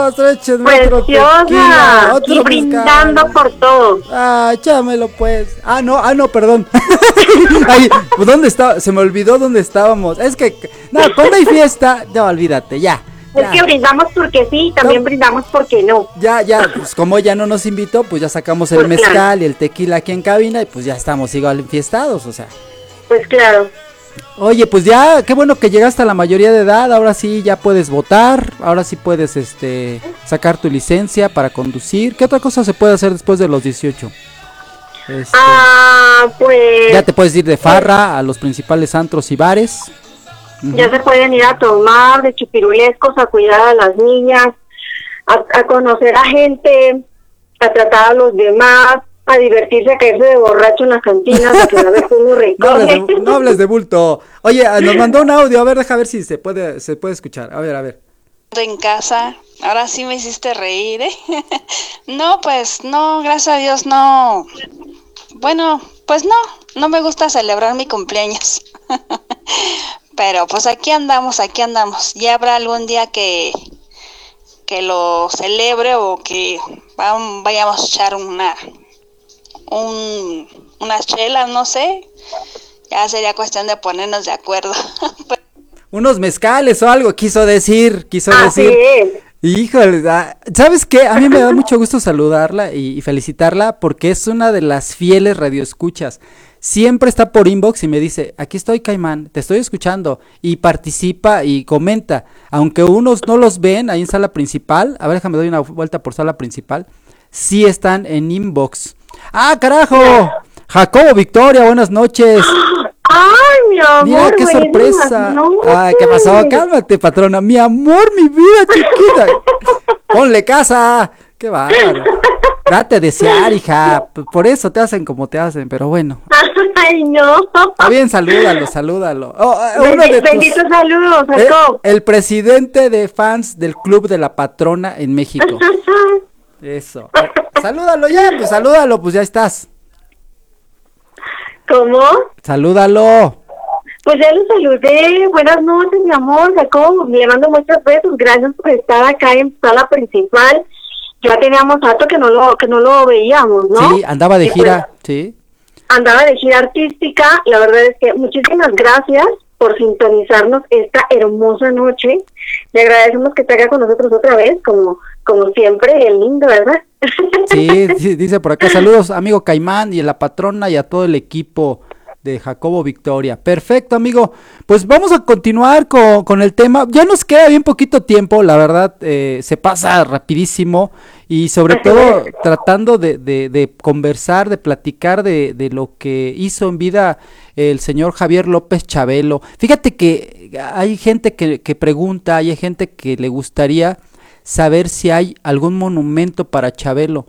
Otro tequila, Preciosa. otro Y brindando por todo. Ah, échamelo pues. Ah, no, ah, no, perdón. *laughs* Ay, ¿dónde estaba? Se me olvidó dónde estábamos. Es que, no, cuando hay fiesta, no, olvídate, ya. Es ya. que brindamos porque sí, también No. brindamos porque no. Ya, ya, pues como ella no nos invitó, pues ya sacamos el Pues, claro. mezcal y el tequila aquí en cabina y pues ya estamos igual enfiestados, o sea. Pues claro. Oye, pues ya, qué bueno que llegaste a la mayoría de edad, ahora sí ya puedes votar, ahora sí puedes este sacar tu licencia para conducir. ¿Qué otra cosa se puede hacer después de los 18? Este, Ah, pues ya te puedes ir de farra a los principales antros y bares. Ya se pueden ir a tomar de chupirulescos, a cuidar a las niñas, a, a conocer a gente, a tratar a los demás, a divertirse, a caerse de borracho en las cantinas, a que a veces uno No recoge. de, no hables de bulto. Oye, ah, nos mandó un audio, a ver, deja ver si se puede, se puede escuchar. A ver, a ver. en casa. Ahora sí me hiciste reír, ¿eh? *laughs* No, pues no, gracias a Dios no. Bueno, pues no, no me gusta celebrar mi cumpleaños. *laughs* Pero pues aquí andamos, aquí andamos. Ya habrá algún día que que lo celebre o que vayamos a echar una un, unas chelas, no sé. Ya sería cuestión de ponernos de acuerdo. *laughs* Unos mezcales o algo, quiso decir, quiso Así decir. es. Híjole, ah, ¿sabes qué? A mí me da mucho gusto saludarla y, y felicitarla porque es una de las fieles radioescuchas. Siempre está por inbox y me dice, aquí estoy Caimán, te estoy escuchando y participa y comenta. Aunque unos no los ven ahí en sala principal, a ver, déjame doy una vuelta por sala principal, sí están en inbox. ¡Ah, carajo! Jacobo Victoria, buenas noches. Ay, mi amor. Mira qué sorpresa. Ay, ¿qué pasó? Cálmate, patrona. Mi amor, mi vida chiquita. Ponle casa. Qué bárbaro. Date a desear, hija. Por eso te hacen como te hacen, pero bueno. Ay, no. Está bien, salúdalo, salúdalo. Oh, eh, uno de tus- Benditos saludos, eh, Jacob. el presidente de fans del Club de la Patrona en México. *laughs* Eso. Salúdalo ya, pues salúdalo, pues ya estás. ¿Cómo? Salúdalo. Pues ya lo saludé. Buenas noches, mi amor, Jacob. Le mando muchos besos. Gracias por estar acá en sala principal. Ya teníamos rato que no lo que no lo veíamos, ¿no? Sí, andaba de pues, gira, sí. andaba de gira artística. La verdad es que muchísimas gracias por sintonizarnos esta hermosa noche. Le agradecemos que haga con nosotros otra vez, como como siempre, el lindo, ¿verdad? Sí, dice por acá, saludos amigo Caimán y a la patrona y a todo el equipo de Jacobo Victoria. Perfecto, amigo. Pues vamos a continuar con, con el tema. Ya nos queda bien poquito tiempo, la verdad, eh, se pasa rapidísimo y sobre *laughs* todo tratando de, de- de conversar, de platicar de, de lo que hizo en vida el señor Javier López Chabelo. Fíjate que hay gente que, que pregunta, hay gente que le gustaría saber si hay algún monumento para Chabelo.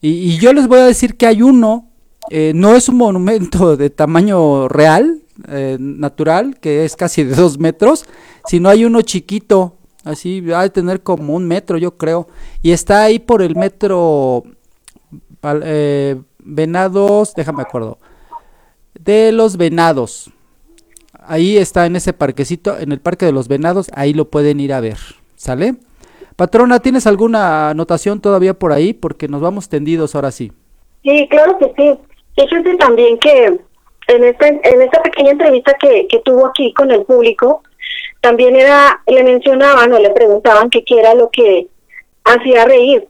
Y, y yo les voy a decir que hay uno, eh, no es un monumento *laughs* de tamaño real, eh, natural, que es casi de dos metros, sino hay uno chiquito, así, ha de tener como un metro, yo creo, y está ahí por el metro eh, Venados, déjame acuerdo, de los Venados. Ahí está en ese parquecito, en el Parque de los Venados, ahí lo pueden ir a ver, ¿sale? Patrona, ¿tienes alguna anotación todavía por ahí? Porque nos vamos tendidos ahora sí. Sí, claro que sí. Fíjate también que en esta, en esta pequeña entrevista que, que tuvo aquí con el público, también era, le mencionaban o le preguntaban qué era lo que hacía reír.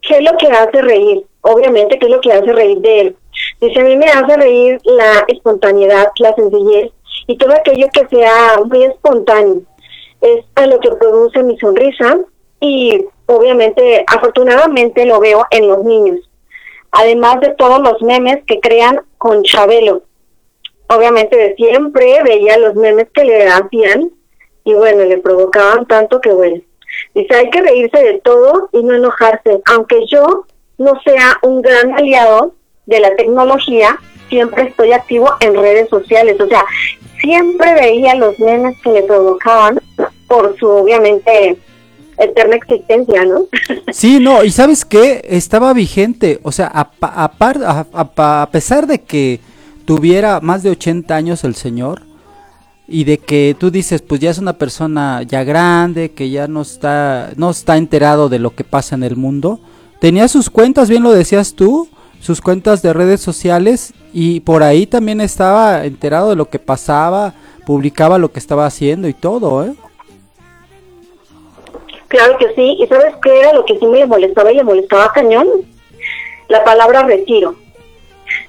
¿Qué es lo que hace reír? Obviamente, ¿qué es lo que hace reír de él? Dice, a mí me hace reír la espontaneidad, la sencillez y todo aquello que sea muy espontáneo. Es a lo que produce mi sonrisa y obviamente, afortunadamente lo veo en los niños además de todos los memes que crean con Chabelo. Obviamente de siempre veía los memes que le hacían y bueno, le provocaban tanto que bueno. Dice, hay que reírse de todo y no enojarse. Aunque yo no sea un gran aliado de la tecnología, siempre estoy activo en redes sociales. O sea, siempre veía los memes que le provocaban por su, obviamente, eterna existencia, ¿no? Sí, no, y sabes qué, estaba vigente, o sea, a, a- a pesar de que tuviera más de 80 años el señor, y de que tú dices, pues ya es una persona ya grande, que ya no está, no está enterado de lo que pasa en el mundo, tenía sus cuentas, bien lo decías tú, sus cuentas de redes sociales, y por ahí también estaba enterado de lo que pasaba, publicaba lo que estaba haciendo y todo, ¿eh? Claro que sí. ¿Y sabes qué era lo que sí me le molestaba y le molestaba cañón? La palabra retiro.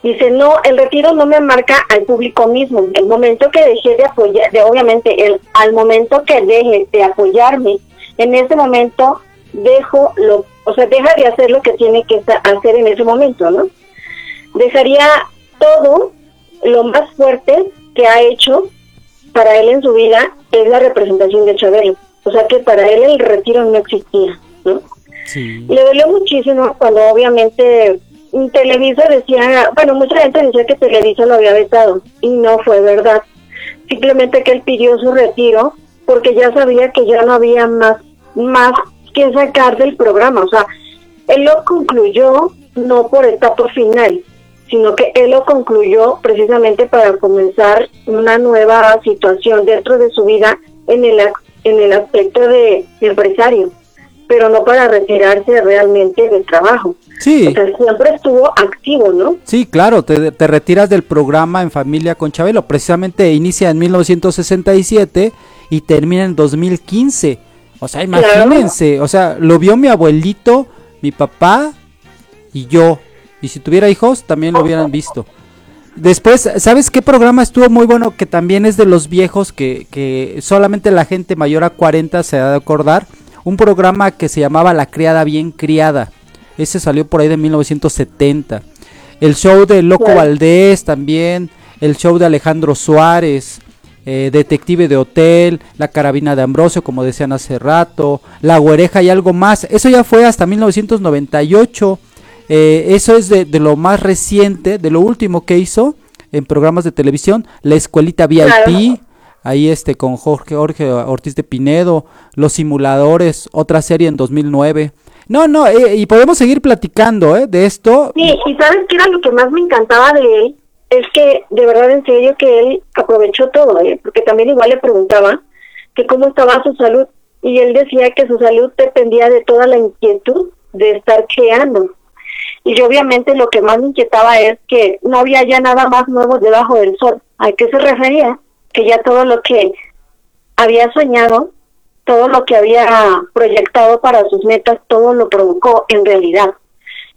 Dice, no, el retiro no me marca al público mismo. El momento que dejé de apoyar, de, obviamente, el, al momento que deje de apoyarme, en ese momento dejo lo, o sea, deja de hacer lo que tiene que hacer en ese momento, ¿no? Dejaría todo lo más fuerte que ha hecho para él en su vida es la representación de Chabelo. O sea que para él el retiro no existía, ¿no? Sí. Le dolió muchísimo cuando obviamente Televisa decía, bueno, mucha gente decía que Televisa lo había vetado y no fue verdad. Simplemente que él pidió su retiro porque ya sabía que ya no había más, más que sacar del programa. O sea, él lo concluyó no por etapa final, sino que él lo concluyó precisamente para comenzar una nueva situación dentro de su vida en el, en el aspecto de empresario, pero no para retirarse realmente del trabajo. Sí. O sea, siempre estuvo activo, ¿no? Sí, claro, te, te retiras del programa en familia con Chabelo. Precisamente inicia en 1967 y termina en 2015. O sea, imagínense, o sea, lo vio mi abuelito, mi papá y yo. Y si tuviera hijos, también lo hubieran visto. Después, ¿sabes qué programa estuvo muy bueno? Que también es de los viejos, que, que solamente la gente mayor a 40 se ha de acordar. Un programa que se llamaba La Criada Bien Criada. Ese salió por ahí de 1970. El show de Loco. Valdés también. El show de Alejandro Suárez. eh, Detective de Hotel. La Carabina de Ambrosio, como decían hace rato. La Güereja y algo más. Eso ya fue hasta 1998. Eh, eso es de, de lo más reciente, de lo último que hizo en programas de televisión, La Escuelita VIP, Claro. ahí este con Jorge, Jorge Ortiz de Pinedo, Los Simuladores, otra serie en 2009. No, no, eh, y podemos seguir platicando ¿eh? de esto. Sí, y sabes qué era lo que más me encantaba de él, es que de verdad en serio que él aprovechó todo, ¿eh? porque también igual le preguntaba que cómo estaba su salud y él decía que su salud dependía de toda la inquietud de estar creando. Y obviamente lo que más me inquietaba es que no había ya nada más nuevo debajo del sol. ¿A qué se refería? Que ya todo lo que había soñado, todo lo que había proyectado para sus metas, todo lo provocó en realidad.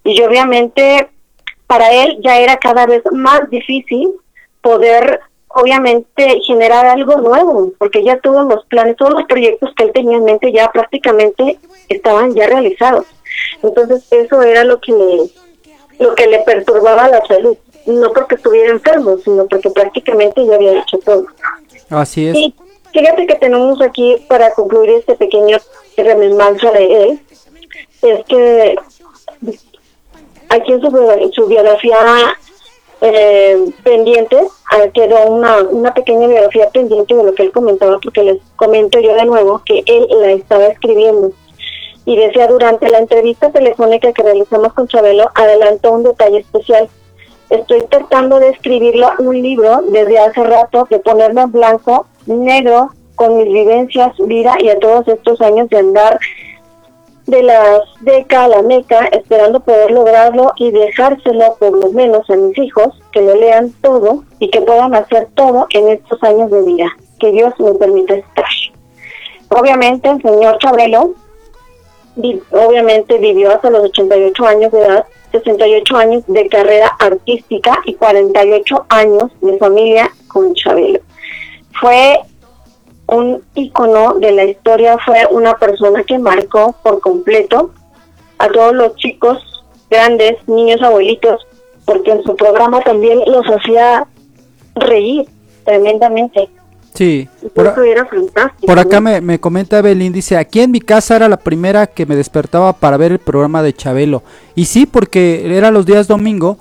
Y obviamente para él ya era cada vez más difícil poder obviamente generar algo nuevo, porque ya todos los planes, todos los proyectos que él tenía en mente ya prácticamente estaban ya realizados. Entonces eso era lo que le, lo que le perturbaba la salud, no porque estuviera enfermo, sino porque prácticamente ya había hecho todo. Así es. Y fíjate que tenemos aquí para concluir este pequeño remembranza de él, es que aquí en su, su biografía eh, pendiente ah, quedó una, una pequeña biografía pendiente de lo que él comentaba, porque les comento yo de nuevo que él la estaba escribiendo. Y decía, durante la entrevista telefónica que realizamos con Chabelo, adelantó un detalle especial. Estoy tratando de escribirlo un libro desde hace rato, de ponerlo en blanco, negro, con mis vivencias, vida y a todos estos años de andar de las DECA a la MECA, esperando poder lograrlo y dejárselo por lo menos a mis hijos, que lo lean todo y que puedan hacer todo en estos años de vida. Que Dios me permita estar. Obviamente el señor Chabelo, obviamente vivió hasta los 88 años de edad, 68 años de carrera artística y 48 años de familia con Chabelo. Fue un ícono de la historia, fue una persona que marcó por completo a todos los chicos, grandes, niños, abuelitos, porque en su programa también los hacía reír tremendamente. Sí. Por, eso era fantástico. por acá me, me comenta Belín, dice, aquí en mi casa era la primera que me despertaba para ver el programa de Chabelo. Y sí, porque era los días domingo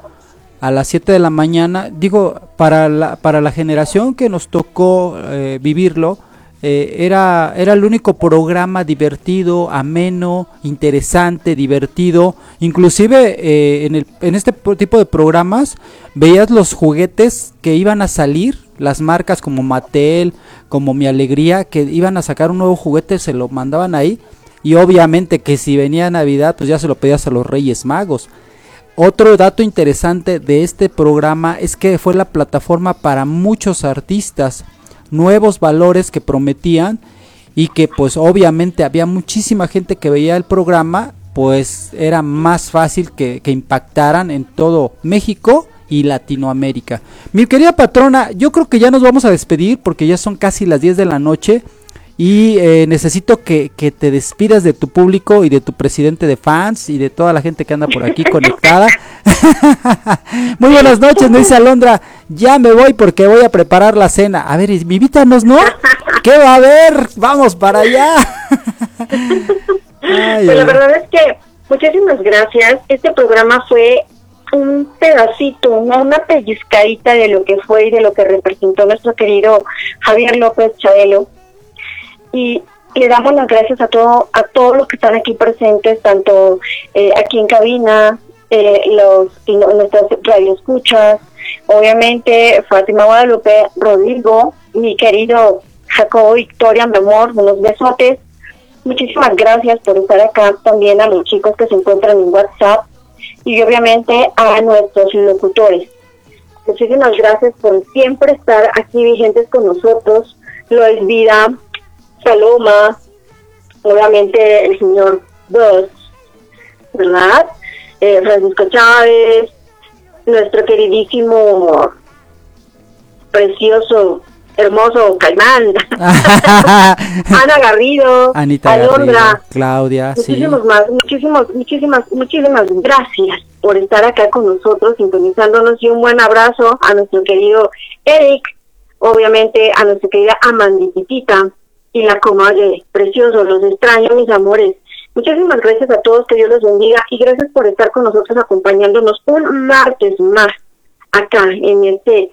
a las 7 de la mañana. Digo, para la, para la generación que nos tocó eh, vivirlo, eh, era, era el único programa divertido, ameno, interesante, divertido. Inclusive eh, en, el, en este po- tipo de programas veías los juguetes que iban a salir, las marcas como Mattel, como Mi Alegría, que iban a sacar un nuevo juguete, se lo mandaban ahí. Y obviamente que si venía Navidad, pues ya se lo pedías a los Reyes Magos. Otro dato interesante de este programa es que fue la plataforma para muchos artistas, nuevos valores que prometían y que pues obviamente había muchísima gente que veía el programa, pues era más fácil que, que impactaran en todo México y Latinoamérica. Mi querida patrona, yo creo que ya nos vamos a despedir porque ya son casi las 10 de la noche. Y eh, necesito que, que te despidas de tu público y de tu presidente de fans y de toda la gente que anda por aquí *laughs* conectada. *laughs* Muy buenas noches, me dice Alondra. Ya me voy porque voy a preparar la cena. A ver, invítanos, ¿no? ¿Qué va a haber? Vamos para allá. *laughs* Ay, Pues la verdad es que muchísimas gracias. Este programa fue un pedacito, una, una pellizcadita de lo que fue y de lo que representó nuestro querido Javier López Chabelo. Y le damos las gracias a todo, a todos los que están aquí presentes, tanto eh, aquí en cabina, eh, los no- nuestras radioescuchas, obviamente Fátima Guadalupe, Rodrigo, mi querido Jacobo Victoria, mi amor, unos besotes. Muchísimas gracias por estar acá también a los chicos que se encuentran en WhatsApp y obviamente a nuestros locutores. Muchísimas gracias por siempre estar aquí vigentes con nosotros. Lois Vida, Saloma, obviamente el señor Dos, ¿verdad? Eh, Francisco Chávez, nuestro queridísimo, precioso, hermoso Caimán, *laughs* Ana Garrido, Anita Alondra, Garrido, Claudia, sí. Muchísimos más, muchísimas, muchísimas, muchísimas gracias por estar acá con nosotros, sintonizándonos y un buen abrazo a nuestro querido Eric, obviamente a nuestra querida Amanditita y la comadre precioso, los extraño mis amores, Muchísimas gracias a todos, que Dios los bendiga y gracias por estar con nosotros acompañándonos un martes más acá en este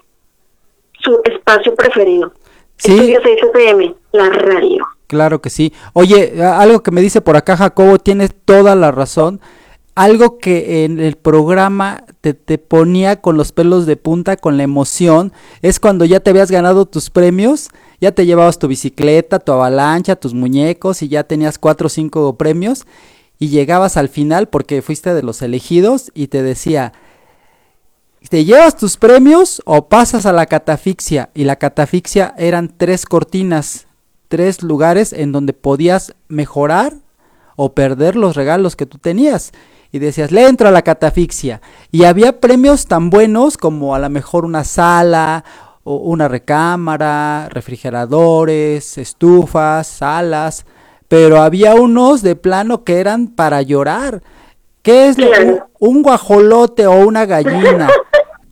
su espacio preferido. Sí. Estudio 6 FM, la radio. Claro que sí. Oye, algo que me dice por acá Jacobo, tienes toda la razón. Algo que en el programa te, te ponía con los pelos de punta, con la emoción, es cuando ya te habías ganado tus premios, ya te llevabas tu bicicleta, tu avalancha, tus muñecos y ya tenías cuatro o cinco premios y llegabas al final porque fuiste de los elegidos y te decía, ¿Te llevas tus premios o pasas a la catafixia? Y la catafixia eran tres cortinas, tres lugares en donde podías mejorar o perder los regalos que tú tenías. Y decías, le entro a la catafixia. Y había premios tan buenos como a lo mejor una sala, o una recámara, refrigeradores, estufas, salas. Pero había unos de plano que eran para llorar. ¿Qué es lo- un, un guajolote o una gallina? *laughs*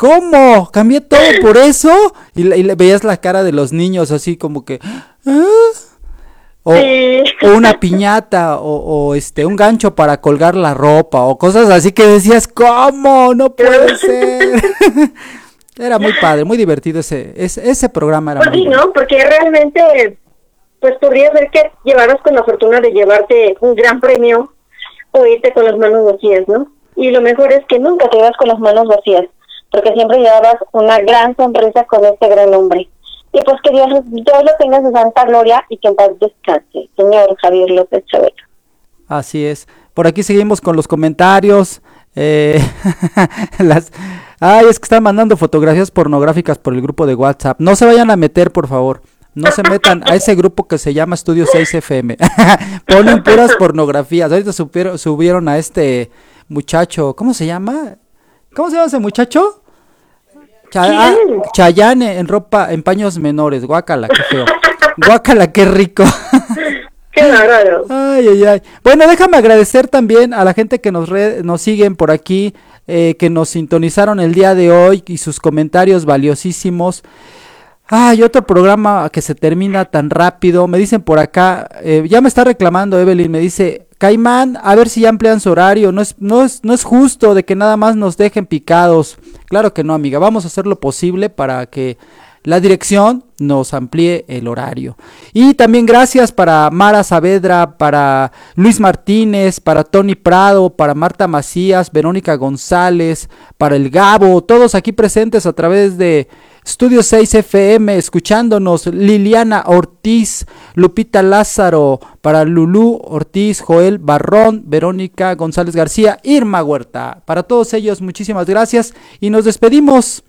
¿Cómo? ¿Cambié todo *laughs* por eso? Y, le- y le veías la cara de los niños así como que... "¿Ah?". O, Sí. o una *laughs* piñata o, o, este un gancho para colgar la ropa o cosas así que decías, ¿cómo? No puede *laughs* ser. era muy padre, muy divertido ese, ese, ese programa era Pues sí, bueno. ¿no? Porque realmente, pues podría ser que llevaras con la fortuna de llevarte un gran premio o irte con las manos vacías, ¿no? Y lo mejor es que nunca te vas con las manos vacías, porque siempre llevabas una gran sonrisa con este gran hombre. Y pues que Dios, Dios lo tenga en su santa gloria y que en paz descanse, señor Javier López Chabelo. Así es. Por aquí seguimos con los comentarios. eh, *laughs* ay, es que están mandando fotografías pornográficas por el grupo de WhatsApp. No se vayan a meter, por favor. No se metan a ese grupo que se llama Estudio 6 FM. *laughs* Ponen puras pornografías. Ahorita supieron- subieron a este muchacho. ¿Cómo se llama? ¿Cómo se llama ese muchacho? Ah, ¿Quién? Chayane en ropa, en paños menores. Guácala, qué feo. Guácala, qué rico. Qué bárbaro. Ay, ay, ay. Bueno, déjame agradecer también a la gente que nos, re- nos siguen por aquí, eh, que nos sintonizaron el día de hoy y sus comentarios valiosísimos. Ay, otro programa que se termina tan rápido. Me dicen por acá, eh, ya me está reclamando Evelyn, me dice, Caimán, a ver si ya amplían su horario. No es, no, es, no es justo de que nada más nos dejen picados. Claro que no, amiga. Vamos a hacer lo posible para que la dirección nos amplíe el horario. Y también gracias para Mara Saavedra, para Luis Martínez, para Tony Prado, para Marta Macías, Verónica González, para el Gabo, todos aquí presentes a través de Estudio 6 FM, escuchándonos, Liliana Ortiz, Lupita Lázaro, para Lulú Ortiz, Joel Barrón, Verónica González García, Irma Huerta. Para todos ellos, muchísimas gracias y nos despedimos.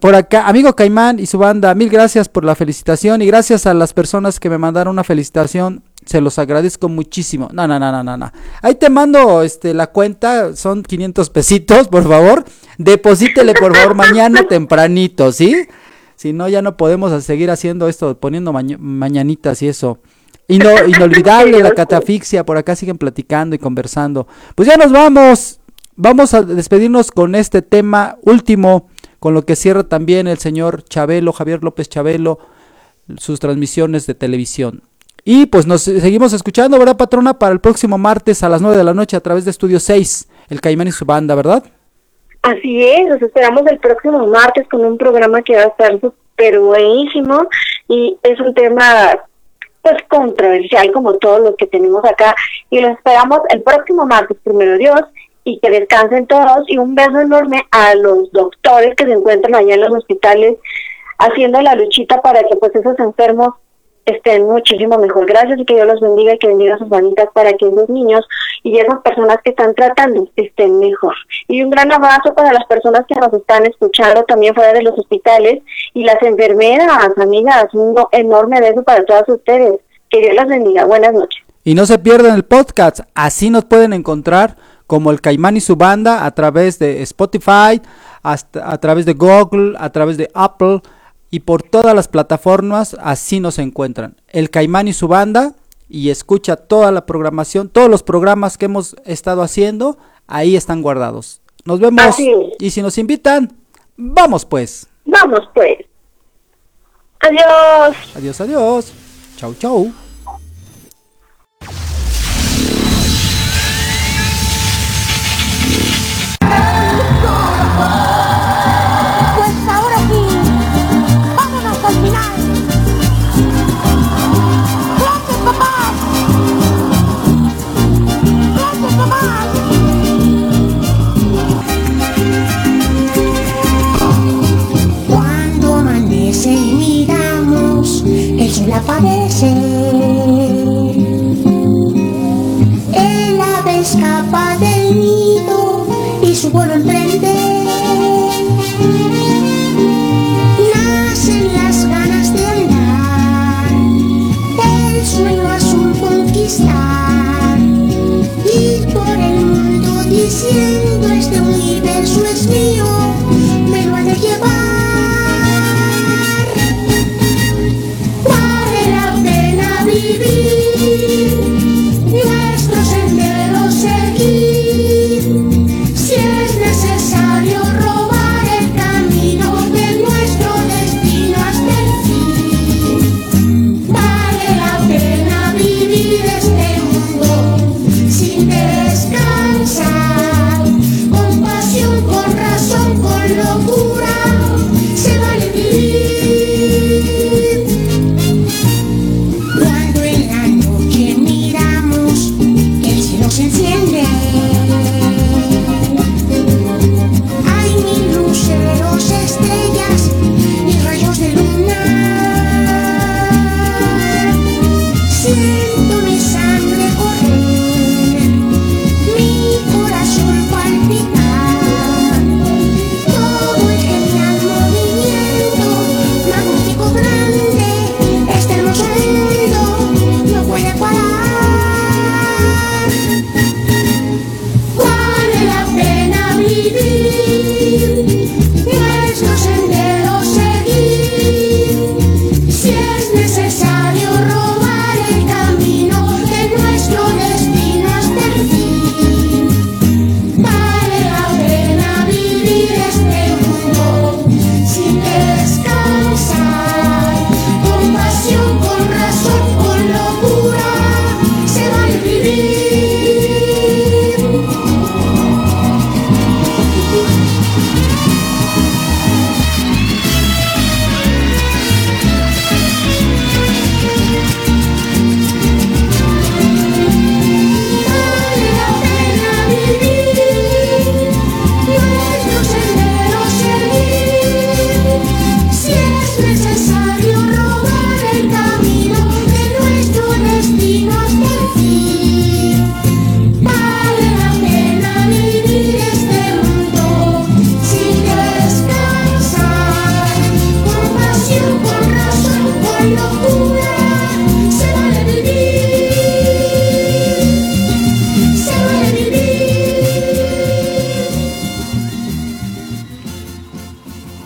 Por acá, amigo Caimán y su banda, mil gracias por la felicitación y gracias a las personas que me mandaron una felicitación, se los agradezco muchísimo. No, no, no, no, no, no. Ahí te mando este la cuenta, son 500 pesitos, por favor. Deposítele por favor mañana tempranito, ¿sí? Si no ya no podemos seguir haciendo esto, poniendo maña- mañanitas y eso. Y no, inolvidable la catafixia, por acá siguen platicando y conversando. Pues ya nos vamos. Vamos a despedirnos con este tema último, con lo que cierra también el señor Chabelo, Javier López Chabelo, sus transmisiones de televisión. Y pues nos seguimos escuchando, ¿verdad, patrona? Para el próximo martes a las 9 de la noche a través de Estudio 6, el Caimán y su banda, ¿verdad? Así es, nos esperamos el próximo martes con un programa que va a estar súper buenísimo y es un tema pues controversial como todo lo que tenemos acá y los esperamos el próximo martes, primero Dios, y que descansen todos y un beso enorme a los doctores que se encuentran allá en los hospitales haciendo la luchita para que pues esos enfermos estén muchísimo mejor. Gracias y que Dios los bendiga y que bendiga a sus manitas para que esos niños y esas personas que están tratando estén mejor. Y un gran abrazo para las personas que nos están escuchando también fuera de los hospitales y las enfermeras, amigas, un enorme beso para todas ustedes. Que Dios las bendiga. Buenas noches. Y no se pierdan el podcast, así nos pueden encontrar como el Caimán y su banda a través de Spotify, hasta, a través de Google, a través de Apple y por todas las plataformas, así nos encuentran. El Caimán y su banda y escucha toda la programación, todos los programas que hemos estado haciendo, ahí están guardados. Nos vemos y si nos invitan, vamos pues. Vamos pues. Adiós. Adiós, adiós. Chau, chau. El ave escapa del nido y su vuelo emprende.